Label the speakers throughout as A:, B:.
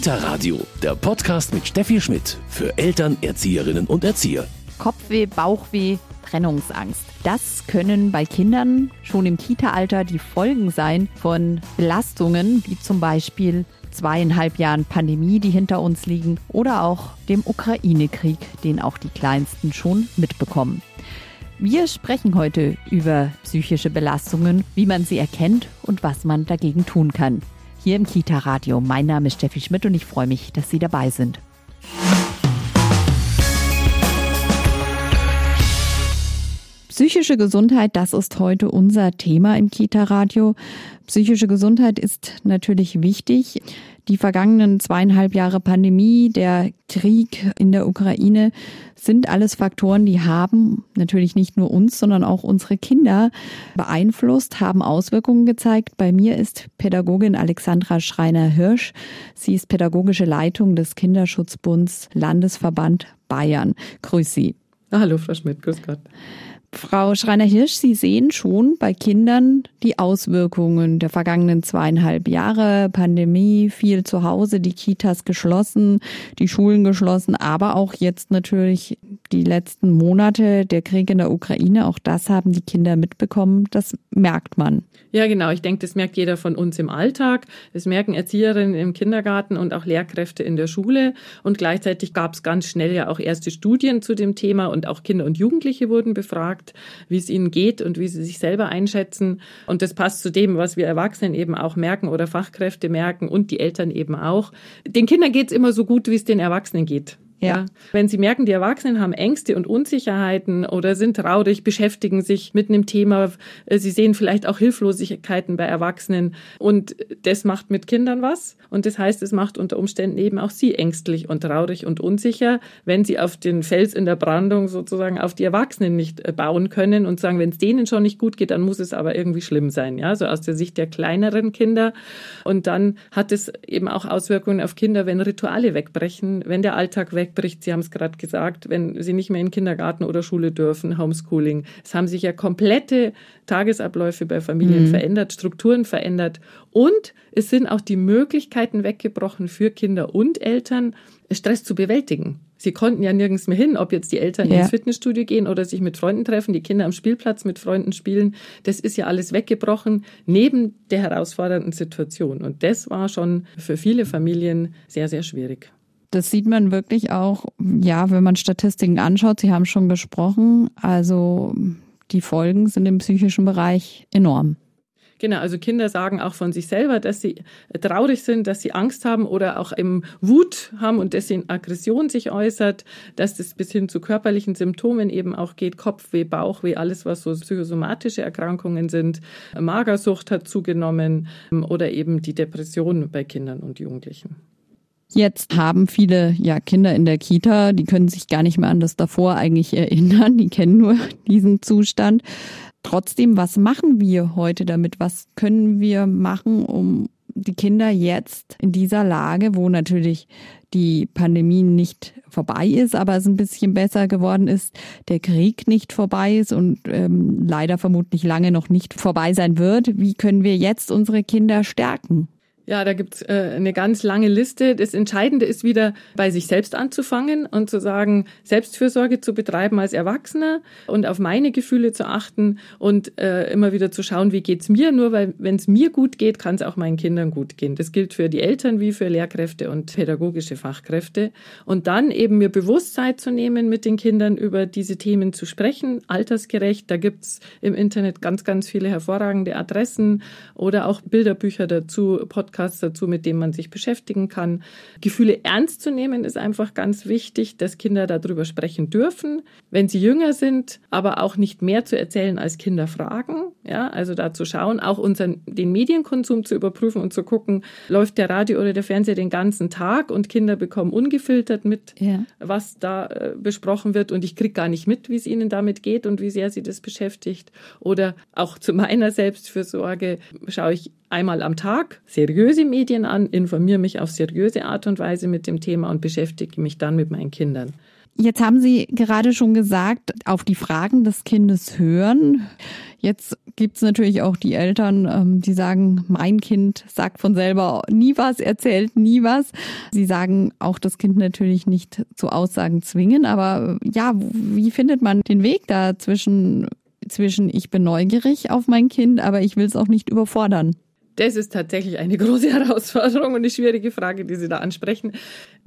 A: Kita Radio, der Podcast mit Steffi Schmidt für Eltern, Erzieherinnen und Erzieher.
B: Kopfweh, Bauchweh, Trennungsangst. Das können bei Kindern schon im Kita-Alter die Folgen sein von Belastungen, wie zum Beispiel zweieinhalb Jahren Pandemie, die hinter uns liegen, oder auch dem Ukraine-Krieg, den auch die Kleinsten schon mitbekommen. Wir sprechen heute über psychische Belastungen, wie man sie erkennt und was man dagegen tun kann. Hier im Kita-Radio. Mein Name ist Steffi Schmidt und ich freue mich, dass Sie dabei sind. Psychische Gesundheit, das ist heute unser Thema im Kita-Radio. Psychische Gesundheit ist natürlich wichtig. Die vergangenen zweieinhalb Jahre Pandemie, der Krieg in der Ukraine sind alles Faktoren, die haben natürlich nicht nur uns, sondern auch unsere Kinder beeinflusst, haben Auswirkungen gezeigt. Bei mir ist Pädagogin Alexandra Schreiner-Hirsch. Sie ist pädagogische Leitung des Kinderschutzbunds Landesverband Bayern. Grüß Sie.
C: Hallo, Frau Schmidt, grüß Gott.
B: Frau Schreiner-Hirsch, Sie sehen schon bei Kindern die Auswirkungen der vergangenen zweieinhalb Jahre, Pandemie, viel zu Hause, die Kitas geschlossen, die Schulen geschlossen, aber auch jetzt natürlich die letzten Monate, der Krieg in der Ukraine, auch das haben die Kinder mitbekommen, das merkt man.
C: Ja, genau. Ich denke, das merkt jeder von uns im Alltag. Das merken Erzieherinnen im Kindergarten und auch Lehrkräfte in der Schule. Und gleichzeitig gab es ganz schnell ja auch erste Studien zu dem Thema und auch Kinder und Jugendliche wurden befragt, wie es ihnen geht und wie sie sich selber einschätzen. Und das passt zu dem, was wir Erwachsenen eben auch merken oder Fachkräfte merken und die Eltern eben auch. Den Kindern geht es immer so gut, wie es den Erwachsenen geht. Ja. Wenn Sie merken, die Erwachsenen haben Ängste und Unsicherheiten oder sind traurig, beschäftigen sich mit einem Thema, äh, Sie sehen vielleicht auch Hilflosigkeiten bei Erwachsenen und das macht mit Kindern was und das heißt, es macht unter Umständen eben auch Sie ängstlich und traurig und unsicher, wenn Sie auf den Fels in der Brandung sozusagen auf die Erwachsenen nicht äh, bauen können und sagen, wenn es denen schon nicht gut geht, dann muss es aber irgendwie schlimm sein, ja, so aus der Sicht der kleineren Kinder und dann hat es eben auch Auswirkungen auf Kinder, wenn Rituale wegbrechen, wenn der Alltag weg wegbricht. Sie haben es gerade gesagt, wenn Sie nicht mehr in Kindergarten oder Schule dürfen, Homeschooling. Es haben sich ja komplette Tagesabläufe bei Familien mhm. verändert, Strukturen verändert und es sind auch die Möglichkeiten weggebrochen für Kinder und Eltern, Stress zu bewältigen. Sie konnten ja nirgends mehr hin, ob jetzt die Eltern ja. ins Fitnessstudio gehen oder sich mit Freunden treffen, die Kinder am Spielplatz mit Freunden spielen. Das ist ja alles weggebrochen neben der herausfordernden Situation. Und das war schon für viele Familien sehr, sehr schwierig.
B: Das sieht man wirklich auch, ja, wenn man Statistiken anschaut. Sie haben schon gesprochen. Also die Folgen sind im psychischen Bereich enorm.
C: Genau, also Kinder sagen auch von sich selber, dass sie traurig sind, dass sie Angst haben oder auch im Wut haben und deswegen Aggression sich äußert, dass das bis hin zu körperlichen Symptomen eben auch geht, Kopfweh, Bauchweh, alles was so psychosomatische Erkrankungen sind. Magersucht hat zugenommen oder eben die Depression bei Kindern und Jugendlichen.
B: Jetzt haben viele ja Kinder in der Kita, die können sich gar nicht mehr an das davor eigentlich erinnern, die kennen nur diesen Zustand. Trotzdem, was machen wir heute damit? Was können wir machen, um die Kinder jetzt in dieser Lage, wo natürlich die Pandemie nicht vorbei ist, aber es ein bisschen besser geworden ist, der Krieg nicht vorbei ist und ähm, leider vermutlich lange noch nicht vorbei sein wird. Wie können wir jetzt unsere Kinder stärken?
C: Ja, da gibt's äh, eine ganz lange Liste. Das Entscheidende ist wieder, bei sich selbst anzufangen und zu sagen, Selbstfürsorge zu betreiben als Erwachsener und auf meine Gefühle zu achten und äh, immer wieder zu schauen, wie geht's mir. Nur weil, wenn es mir gut geht, kann es auch meinen Kindern gut gehen. Das gilt für die Eltern wie für Lehrkräfte und pädagogische Fachkräfte. Und dann eben mir Bewusstsein zu nehmen, mit den Kindern über diese Themen zu sprechen, altersgerecht. Da gibt's im Internet ganz, ganz viele hervorragende Adressen oder auch Bilderbücher dazu, Podcasts Podcasts dazu, mit dem man sich beschäftigen kann. Gefühle ernst zu nehmen ist einfach ganz wichtig, dass Kinder darüber sprechen dürfen, wenn sie jünger sind, aber auch nicht mehr zu erzählen als Kinder fragen. Ja, also da zu schauen, auch unseren, den Medienkonsum zu überprüfen und zu gucken, läuft der Radio oder der Fernseher den ganzen Tag und Kinder bekommen ungefiltert mit, ja. was da äh, besprochen wird und ich kriege gar nicht mit, wie es ihnen damit geht und wie sehr sie das beschäftigt. Oder auch zu meiner Selbstfürsorge schaue ich einmal am Tag seriöse Medien an, informiere mich auf seriöse Art und Weise mit dem Thema und beschäftige mich dann mit meinen Kindern.
B: Jetzt haben Sie gerade schon gesagt, auf die Fragen des Kindes hören. Jetzt gibt's natürlich auch die Eltern, ähm, die sagen, mein Kind sagt von selber nie was, erzählt nie was. Sie sagen auch das Kind natürlich nicht zu Aussagen zwingen, aber ja, wie findet man den Weg da zwischen, zwischen ich bin neugierig auf mein Kind, aber ich will es auch nicht überfordern?
C: Das ist tatsächlich eine große Herausforderung und eine schwierige Frage, die Sie da ansprechen.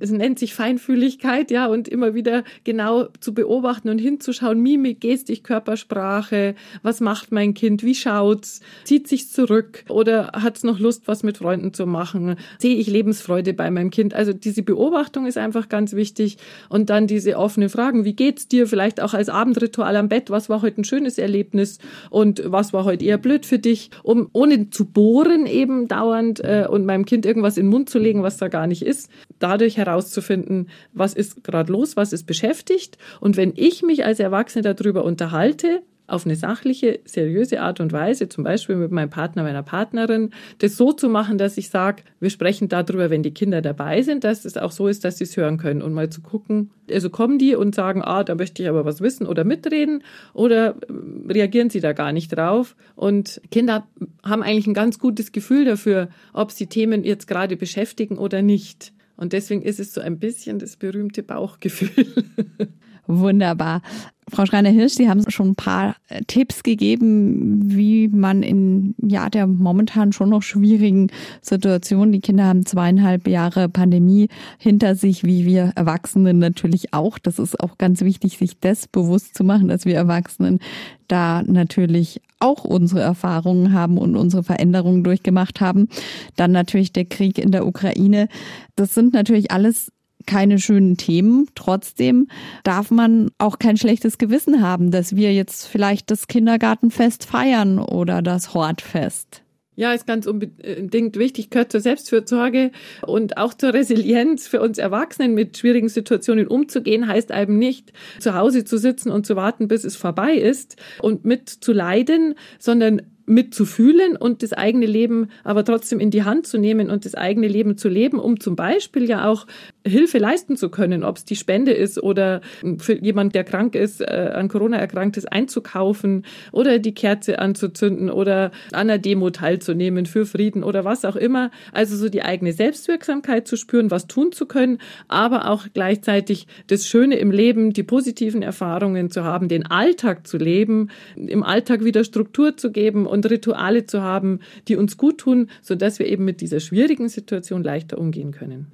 C: Es nennt sich Feinfühligkeit, ja, und immer wieder genau zu beobachten und hinzuschauen, Mimik, Gestik, Körpersprache, was macht mein Kind, wie schaut's, zieht sich zurück? Oder hat's noch Lust, was mit Freunden zu machen, sehe ich Lebensfreude bei meinem Kind. Also diese Beobachtung ist einfach ganz wichtig. Und dann diese offenen Fragen, wie geht's dir, vielleicht auch als Abendritual am Bett, was war heute ein schönes Erlebnis? Und was war heute eher blöd für dich, um ohne zu bohren eben dauernd äh, und meinem Kind irgendwas in den Mund zu legen, was da gar nicht ist, dadurch herauszufinden, was ist gerade los, was ist beschäftigt. Und wenn ich mich als Erwachsene darüber unterhalte, auf eine sachliche, seriöse Art und Weise, zum Beispiel mit meinem Partner, meiner Partnerin, das so zu machen, dass ich sage, wir sprechen darüber, wenn die Kinder dabei sind, dass es auch so ist, dass sie es hören können und mal zu gucken, also kommen die und sagen, ah, da möchte ich aber was wissen oder mitreden oder ähm, reagieren sie da gar nicht drauf und Kinder haben eigentlich ein ganz gutes Gefühl dafür, ob sie Themen jetzt gerade beschäftigen oder nicht. Und deswegen ist es so ein bisschen das berühmte Bauchgefühl.
B: Wunderbar. Frau Schreiner-Hirsch, Sie haben schon ein paar äh, Tipps gegeben, wie man in ja der momentan schon noch schwierigen Situation, die Kinder haben zweieinhalb Jahre Pandemie hinter sich, wie wir Erwachsenen natürlich auch. Das ist auch ganz wichtig, sich das bewusst zu machen, dass wir Erwachsenen da natürlich auch unsere Erfahrungen haben und unsere Veränderungen durchgemacht haben. Dann natürlich der Krieg in der Ukraine. Das sind natürlich alles keine schönen Themen. Trotzdem darf man auch kein schlechtes Gewissen haben, dass wir jetzt vielleicht das Kindergartenfest feiern oder das Hortfest.
C: Ja, ist ganz unbedingt wichtig, gehört zur Selbstfürsorge und auch zur Resilienz für uns Erwachsenen mit schwierigen Situationen umzugehen, heißt eben nicht, zu Hause zu sitzen und zu warten, bis es vorbei ist und mit zu leiden, sondern mitzufühlen und das eigene Leben aber trotzdem in die Hand zu nehmen und das eigene Leben zu leben, um zum Beispiel ja auch Hilfe leisten zu können, ob es die Spende ist oder für jemand, der krank ist, äh, an Corona erkrankt ist, einzukaufen oder die Kerze anzuzünden oder an einer Demo teilzunehmen für Frieden oder was auch immer. Also so die eigene Selbstwirksamkeit zu spüren, was tun zu können, aber auch gleichzeitig das Schöne im Leben, die positiven Erfahrungen zu haben, den Alltag zu leben, im Alltag wieder Struktur zu geben und Rituale zu haben, die uns gut tun, sodass wir eben mit dieser schwierigen Situation leichter umgehen können.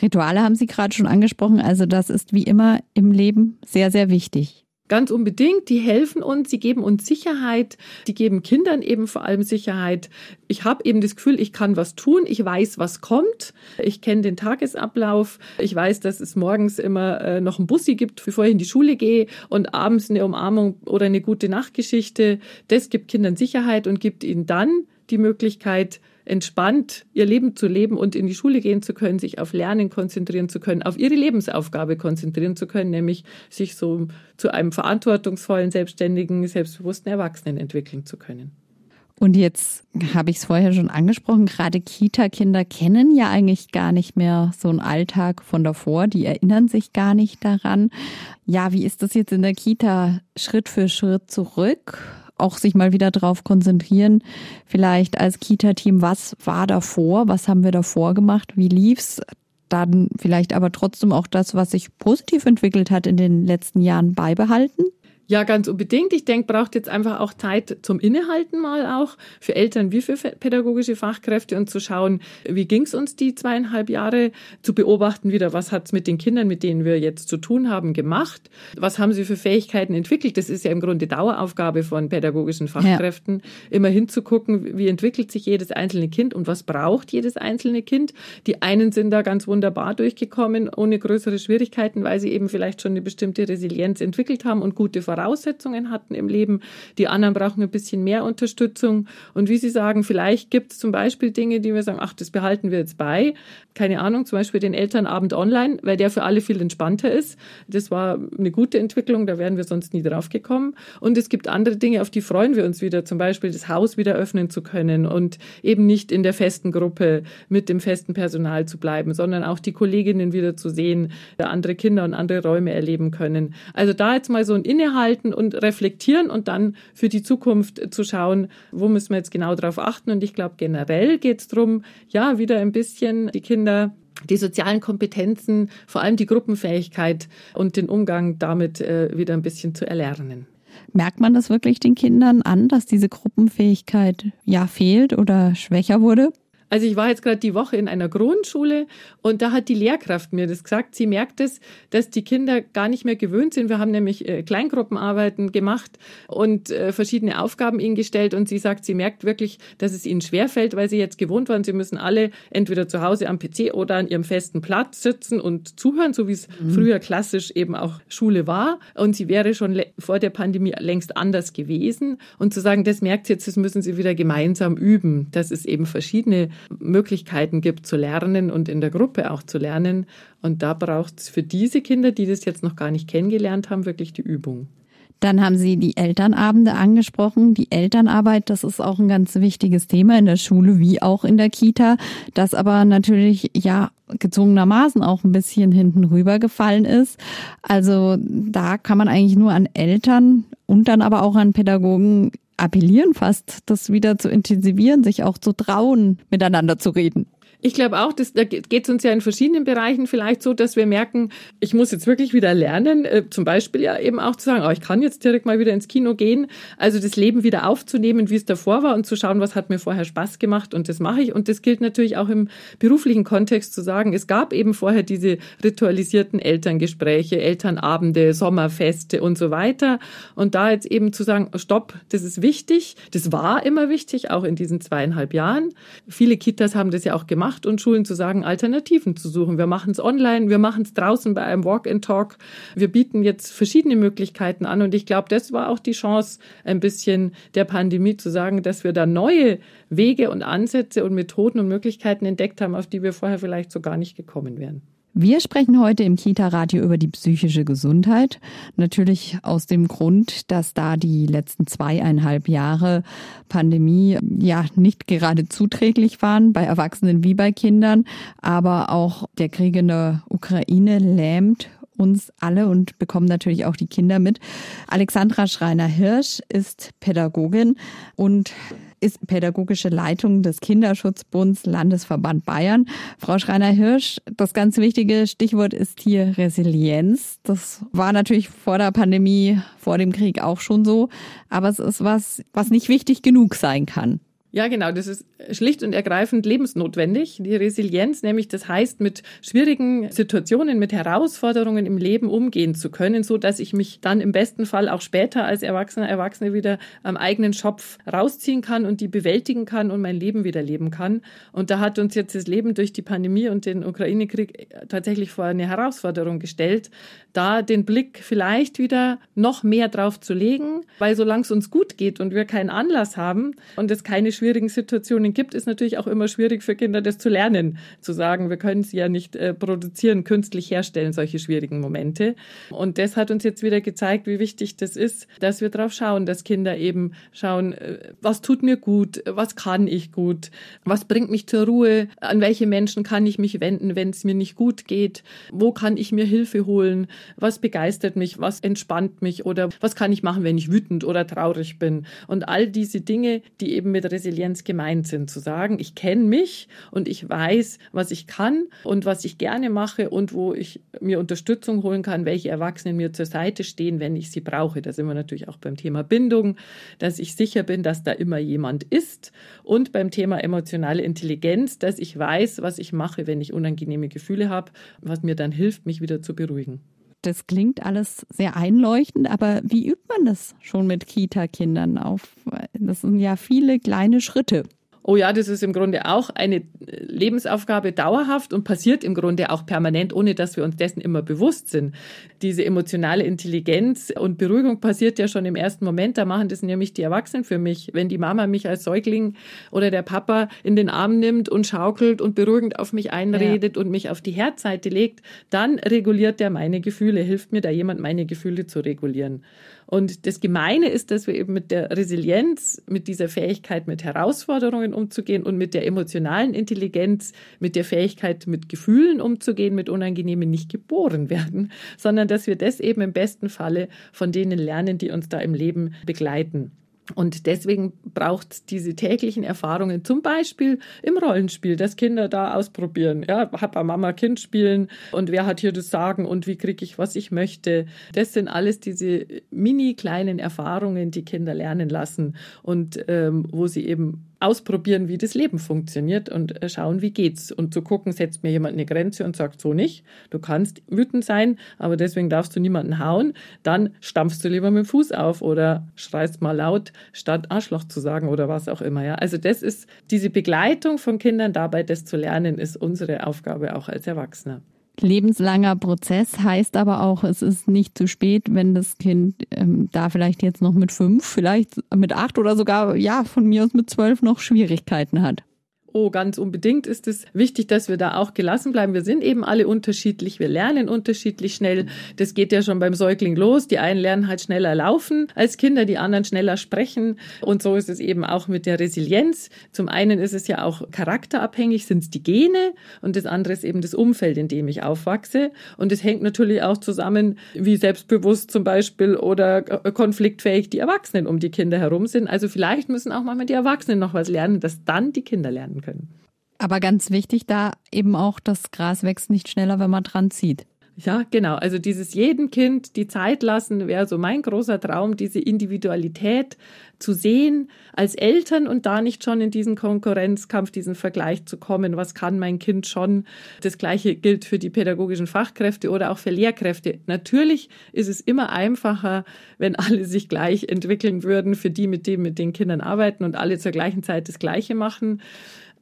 B: Rituale haben Sie gerade schon angesprochen. Also das ist wie immer im Leben sehr, sehr wichtig.
C: Ganz unbedingt, die helfen uns, sie geben uns Sicherheit, die geben Kindern eben vor allem Sicherheit. Ich habe eben das Gefühl, ich kann was tun, ich weiß, was kommt, ich kenne den Tagesablauf, ich weiß, dass es morgens immer äh, noch ein Bussi gibt, bevor ich in die Schule gehe und abends eine Umarmung oder eine gute Nachtgeschichte. Das gibt Kindern Sicherheit und gibt ihnen dann die Möglichkeit, entspannt ihr Leben zu leben und in die Schule gehen zu können, sich auf Lernen konzentrieren zu können, auf ihre Lebensaufgabe konzentrieren zu können, nämlich sich so zu einem verantwortungsvollen, selbstständigen, selbstbewussten Erwachsenen entwickeln zu können.
B: Und jetzt habe ich es vorher schon angesprochen, gerade Kita-Kinder kennen ja eigentlich gar nicht mehr so einen Alltag von davor, die erinnern sich gar nicht daran. Ja, wie ist das jetzt in der Kita Schritt für Schritt zurück? Auch sich mal wieder darauf konzentrieren, vielleicht als Kita-Team, was war davor, was haben wir davor gemacht, wie lief's, dann vielleicht aber trotzdem auch das, was sich positiv entwickelt hat in den letzten Jahren beibehalten?
C: Ja, ganz unbedingt. Ich denke, braucht jetzt einfach auch Zeit zum Innehalten mal auch für Eltern wie für pädagogische Fachkräfte und zu schauen, wie ging's uns die zweieinhalb Jahre, zu beobachten wieder, was hat's mit den Kindern, mit denen wir jetzt zu tun haben, gemacht, was haben sie für Fähigkeiten entwickelt. Das ist ja im Grunde Daueraufgabe von pädagogischen Fachkräften, ja. immer hinzugucken, wie entwickelt sich jedes einzelne Kind und was braucht jedes einzelne Kind. Die einen sind da ganz wunderbar durchgekommen, ohne größere Schwierigkeiten, weil sie eben vielleicht schon eine bestimmte Resilienz entwickelt haben und gute Voraussetzungen Voraussetzungen hatten im Leben. Die anderen brauchen ein bisschen mehr Unterstützung. Und wie Sie sagen, vielleicht gibt es zum Beispiel Dinge, die wir sagen, ach, das behalten wir jetzt bei. Keine Ahnung, zum Beispiel den Elternabend online, weil der für alle viel entspannter ist. Das war eine gute Entwicklung, da wären wir sonst nie drauf gekommen. Und es gibt andere Dinge, auf die freuen wir uns wieder, zum Beispiel das Haus wieder öffnen zu können und eben nicht in der festen Gruppe mit dem festen Personal zu bleiben, sondern auch die Kolleginnen wieder zu sehen, andere Kinder und andere Räume erleben können. Also da jetzt mal so ein Innehalten und reflektieren und dann für die Zukunft zu schauen, wo müssen wir jetzt genau drauf achten. Und ich glaube, generell geht es darum, ja, wieder ein bisschen die Kinder die sozialen Kompetenzen, vor allem die Gruppenfähigkeit und den Umgang damit äh, wieder ein bisschen zu erlernen.
B: Merkt man das wirklich den Kindern an, dass diese Gruppenfähigkeit ja fehlt oder schwächer wurde?
C: Also ich war jetzt gerade die Woche in einer Grundschule und da hat die Lehrkraft mir das gesagt. Sie merkt es, dass die Kinder gar nicht mehr gewöhnt sind. Wir haben nämlich äh, Kleingruppenarbeiten gemacht und äh, verschiedene Aufgaben ihnen gestellt und sie sagt, sie merkt wirklich, dass es ihnen schwerfällt, weil sie jetzt gewohnt waren, sie müssen alle entweder zu Hause am PC oder an ihrem festen Platz sitzen und zuhören, so wie es mhm. früher klassisch eben auch Schule war. Und sie wäre schon vor der Pandemie längst anders gewesen. Und zu sagen, das merkt sie jetzt, das müssen sie wieder gemeinsam üben, dass es eben verschiedene Möglichkeiten gibt zu lernen und in der Gruppe auch zu lernen. Und da braucht es für diese Kinder, die das jetzt noch gar nicht kennengelernt haben, wirklich die Übung.
B: Dann haben Sie die Elternabende angesprochen. Die Elternarbeit, das ist auch ein ganz wichtiges Thema in der Schule wie auch in der Kita, das aber natürlich ja gezwungenermaßen auch ein bisschen hinten rübergefallen ist. Also da kann man eigentlich nur an Eltern und dann aber auch an Pädagogen appellieren fast, das wieder zu intensivieren, sich auch zu trauen, miteinander zu reden.
C: Ich glaube auch, dass, da geht es uns ja in verschiedenen Bereichen vielleicht so, dass wir merken, ich muss jetzt wirklich wieder lernen, äh, zum Beispiel ja eben auch zu sagen, oh, ich kann jetzt direkt mal wieder ins Kino gehen, also das Leben wieder aufzunehmen, wie es davor war und zu schauen, was hat mir vorher Spaß gemacht und das mache ich. Und das gilt natürlich auch im beruflichen Kontext zu sagen, es gab eben vorher diese ritualisierten Elterngespräche, Elternabende, Sommerfeste und so weiter. Und da jetzt eben zu sagen, stopp, das ist wichtig, das war immer wichtig, auch in diesen zweieinhalb Jahren. Viele Kitas haben das ja auch gemacht gemacht und Schulen zu sagen, Alternativen zu suchen. Wir machen es online, wir machen es draußen bei einem Walk-and-Talk. Wir bieten jetzt verschiedene Möglichkeiten an und ich glaube, das war auch die Chance ein bisschen der Pandemie zu sagen, dass wir da neue Wege und Ansätze und Methoden und Möglichkeiten entdeckt haben, auf die wir vorher vielleicht so gar nicht gekommen wären.
B: Wir sprechen heute im Kita-Radio über die psychische Gesundheit. Natürlich aus dem Grund, dass da die letzten zweieinhalb Jahre Pandemie ja nicht gerade zuträglich waren, bei Erwachsenen wie bei Kindern. Aber auch der Krieg in der Ukraine lähmt uns alle und bekommen natürlich auch die Kinder mit. Alexandra Schreiner-Hirsch ist Pädagogin und ist pädagogische Leitung des Kinderschutzbunds Landesverband Bayern. Frau Schreiner-Hirsch, das ganz wichtige Stichwort ist hier Resilienz. Das war natürlich vor der Pandemie, vor dem Krieg auch schon so, aber es ist was, was nicht wichtig genug sein kann.
C: Ja, genau. Das ist schlicht und ergreifend lebensnotwendig. Die Resilienz, nämlich das heißt, mit schwierigen Situationen, mit Herausforderungen im Leben umgehen zu können, so dass ich mich dann im besten Fall auch später als Erwachsener, Erwachsene wieder am eigenen Schopf rausziehen kann und die bewältigen kann und mein Leben wieder leben kann. Und da hat uns jetzt das Leben durch die Pandemie und den Ukraine-Krieg tatsächlich vor eine Herausforderung gestellt, da den Blick vielleicht wieder noch mehr drauf zu legen, weil solange es uns gut geht und wir keinen Anlass haben und es keine schwierigen Situationen gibt, ist natürlich auch immer schwierig für Kinder, das zu lernen. Zu sagen, wir können sie ja nicht äh, produzieren, künstlich herstellen, solche schwierigen Momente. Und das hat uns jetzt wieder gezeigt, wie wichtig das ist, dass wir darauf schauen, dass Kinder eben schauen, äh, was tut mir gut, was kann ich gut, was bringt mich zur Ruhe, an welche Menschen kann ich mich wenden, wenn es mir nicht gut geht, wo kann ich mir Hilfe holen, was begeistert mich, was entspannt mich oder was kann ich machen, wenn ich wütend oder traurig bin. Und all diese Dinge, die eben mit Resilienz Resilienz gemeint sind. Zu sagen, ich kenne mich und ich weiß, was ich kann und was ich gerne mache und wo ich mir Unterstützung holen kann, welche Erwachsenen mir zur Seite stehen, wenn ich sie brauche. Da sind wir natürlich auch beim Thema Bindung, dass ich sicher bin, dass da immer jemand ist und beim Thema emotionale Intelligenz, dass ich weiß, was ich mache, wenn ich unangenehme Gefühle habe, was mir dann hilft, mich wieder zu beruhigen.
B: Das klingt alles sehr einleuchtend, aber wie übt man das schon mit Kita-Kindern auf? Das sind ja viele kleine Schritte.
C: Oh ja, das ist im Grunde auch eine Lebensaufgabe dauerhaft und passiert im Grunde auch permanent, ohne dass wir uns dessen immer bewusst sind. Diese emotionale Intelligenz und Beruhigung passiert ja schon im ersten Moment. Da machen das nämlich die Erwachsenen für mich. Wenn die Mama mich als Säugling oder der Papa in den Arm nimmt und schaukelt und beruhigend auf mich einredet ja. und mich auf die Herzseite legt, dann reguliert der meine Gefühle, hilft mir da jemand, meine Gefühle zu regulieren. Und das Gemeine ist, dass wir eben mit der Resilienz, mit dieser Fähigkeit, mit Herausforderungen umzugehen und mit der emotionalen Intelligenz, mit der Fähigkeit, mit Gefühlen umzugehen, mit Unangenehmen nicht geboren werden, sondern dass wir das eben im besten Falle von denen lernen, die uns da im Leben begleiten. Und deswegen braucht diese täglichen Erfahrungen zum Beispiel im Rollenspiel, dass Kinder da ausprobieren. Ja, Papa, Mama, Kind spielen und wer hat hier das Sagen und wie kriege ich, was ich möchte. Das sind alles diese mini kleinen Erfahrungen, die Kinder lernen lassen und ähm, wo sie eben ausprobieren, wie das Leben funktioniert und äh, schauen, wie geht's. Und zu gucken, setzt mir jemand eine Grenze und sagt so nicht. Du kannst wütend sein, aber deswegen darfst du niemanden hauen. Dann stampfst du lieber mit dem Fuß auf oder schreist mal laut, statt Arschloch zu sagen oder was auch immer. Ja, also das ist diese Begleitung von Kindern dabei, das zu lernen, ist unsere Aufgabe auch als Erwachsener.
B: Lebenslanger Prozess heißt aber auch, es ist nicht zu spät, wenn das Kind ähm, da vielleicht jetzt noch mit fünf, vielleicht mit acht oder sogar, ja, von mir aus mit zwölf noch Schwierigkeiten hat.
C: Oh, ganz unbedingt ist es wichtig, dass wir da auch gelassen bleiben. Wir sind eben alle unterschiedlich. Wir lernen unterschiedlich schnell. Das geht ja schon beim Säugling los. Die einen lernen halt schneller laufen als Kinder, die anderen schneller sprechen. Und so ist es eben auch mit der Resilienz. Zum einen ist es ja auch charakterabhängig, sind es die Gene und das andere ist eben das Umfeld, in dem ich aufwachse. Und es hängt natürlich auch zusammen, wie selbstbewusst zum Beispiel oder konfliktfähig die Erwachsenen um die Kinder herum sind. Also vielleicht müssen auch manchmal die Erwachsenen noch was lernen, dass dann die Kinder lernen werden können.
B: Aber ganz wichtig da eben auch, das Gras wächst nicht schneller, wenn man dran zieht.
C: Ja, genau. Also dieses jedem Kind die Zeit lassen wäre so mein großer Traum, diese Individualität zu sehen als Eltern und da nicht schon in diesen Konkurrenzkampf, diesen Vergleich zu kommen. Was kann mein Kind schon? Das Gleiche gilt für die pädagogischen Fachkräfte oder auch für Lehrkräfte. Natürlich ist es immer einfacher, wenn alle sich gleich entwickeln würden für die, mit denen mit den Kindern arbeiten und alle zur gleichen Zeit das Gleiche machen.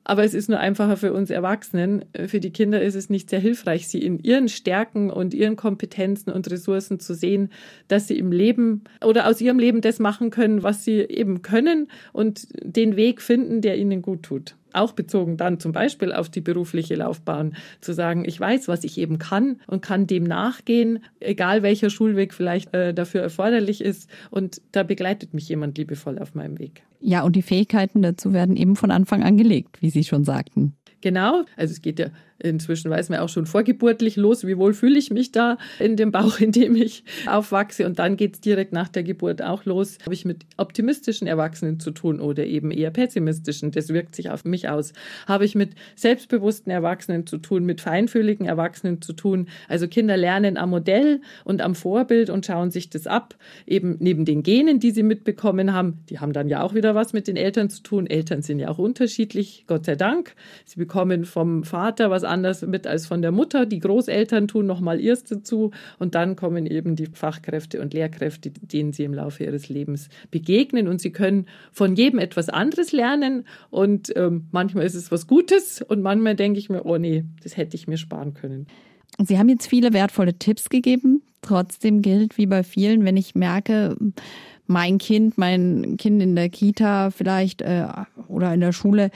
C: Aber es ist nur einfacher für uns Erwachsenen. Für die Kinder ist es nicht sehr hilfreich, sie in ihren Stärken und ihren Kompetenzen und Ressourcen zu sehen, dass sie im Leben oder aus ihrem Leben das machen können, was sie eben können und den Weg finden, der ihnen gut tut auch bezogen dann zum Beispiel auf die berufliche Laufbahn, zu sagen, ich weiß, was ich eben kann und kann dem nachgehen, egal welcher Schulweg vielleicht äh, dafür erforderlich ist. Und da begleitet mich jemand liebevoll auf meinem Weg.
B: Ja, und die Fähigkeiten dazu werden eben von Anfang an gelegt, wie Sie schon sagten.
C: Genau, also es geht ja Inzwischen weiß man auch schon vorgeburtlich los, wie wohl fühle ich mich da in dem Bauch, in dem ich aufwachse. Und dann geht es direkt nach der Geburt auch los. Habe ich mit optimistischen Erwachsenen zu tun oder eben eher pessimistischen? Das wirkt sich auf mich aus. Habe ich mit selbstbewussten Erwachsenen zu tun, mit feinfühligen Erwachsenen zu tun? Also Kinder lernen am Modell und am Vorbild und schauen sich das ab. Eben neben den Genen, die sie mitbekommen haben, die haben dann ja auch wieder was mit den Eltern zu tun. Eltern sind ja auch unterschiedlich, Gott sei Dank. Sie bekommen vom Vater was anders mit als von der Mutter. Die Großeltern tun nochmal ihrs dazu und dann kommen eben die Fachkräfte und Lehrkräfte, denen sie im Laufe ihres Lebens begegnen und sie können von jedem etwas anderes lernen und ähm, manchmal ist es was Gutes und manchmal denke ich mir, oh nee, das hätte ich mir sparen können.
B: Sie haben jetzt viele wertvolle Tipps gegeben. Trotzdem gilt wie bei vielen, wenn ich merke, mein Kind, mein Kind in der Kita vielleicht äh, oder in der Schule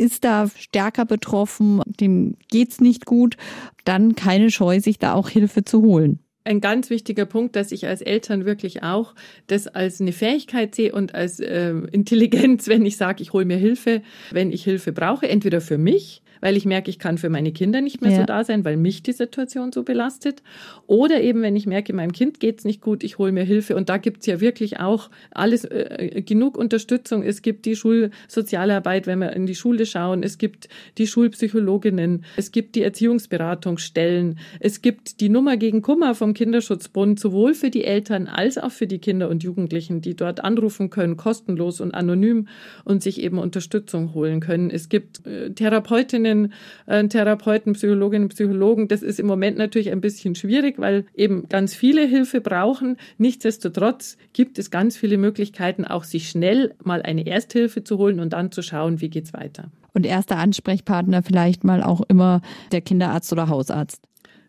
B: ist da stärker betroffen, dem geht's nicht gut, dann keine Scheu, sich da auch Hilfe zu holen.
C: Ein ganz wichtiger Punkt, dass ich als Eltern wirklich auch das als eine Fähigkeit sehe und als äh, Intelligenz, wenn ich sage, ich hole mir Hilfe, wenn ich Hilfe brauche, entweder für mich weil ich merke, ich kann für meine Kinder nicht mehr ja. so da sein, weil mich die Situation so belastet. Oder eben, wenn ich merke, meinem Kind geht's nicht gut, ich hole mir Hilfe. Und da gibt's ja wirklich auch alles, äh, genug Unterstützung. Es gibt die Schulsozialarbeit, wenn wir in die Schule schauen. Es gibt die Schulpsychologinnen. Es gibt die Erziehungsberatungsstellen. Es gibt die Nummer gegen Kummer vom Kinderschutzbund, sowohl für die Eltern als auch für die Kinder und Jugendlichen, die dort anrufen können, kostenlos und anonym und sich eben Unterstützung holen können. Es gibt äh, Therapeutinnen, Therapeutinnen, äh, Therapeuten, Psychologinnen, Psychologen. Das ist im Moment natürlich ein bisschen schwierig, weil eben ganz viele Hilfe brauchen. Nichtsdestotrotz gibt es ganz viele Möglichkeiten, auch sich schnell mal eine Ersthilfe zu holen und dann zu schauen, wie geht's weiter.
B: Und erster Ansprechpartner vielleicht mal auch immer der Kinderarzt oder Hausarzt.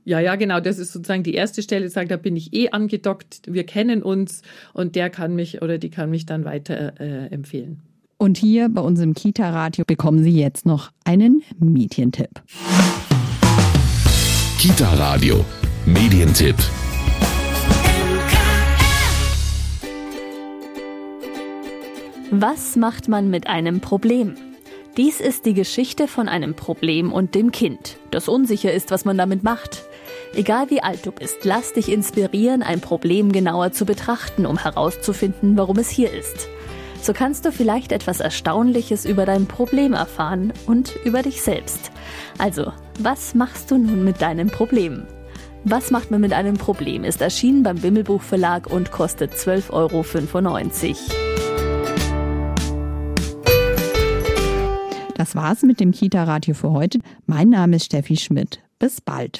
C: Ja, ja, genau. Das ist sozusagen die erste Stelle. Sagt, da bin ich eh angedockt. Wir kennen uns und der kann mich oder die kann mich dann weiter äh, empfehlen.
B: Und hier bei uns im Kita-Radio bekommen Sie jetzt noch einen Medientipp.
A: Kita-Radio, Medientipp.
D: Was macht man mit einem Problem? Dies ist die Geschichte von einem Problem und dem Kind, das unsicher ist, was man damit macht. Egal wie alt du bist, lass dich inspirieren, ein Problem genauer zu betrachten, um herauszufinden, warum es hier ist. So kannst du vielleicht etwas Erstaunliches über dein Problem erfahren und über dich selbst. Also, was machst du nun mit deinem Problem? Was macht man mit einem Problem? ist erschienen beim Wimmelbuch Verlag und kostet 12,95 Euro.
B: Das war's mit dem Kita-Radio für heute. Mein Name ist Steffi Schmidt. Bis bald.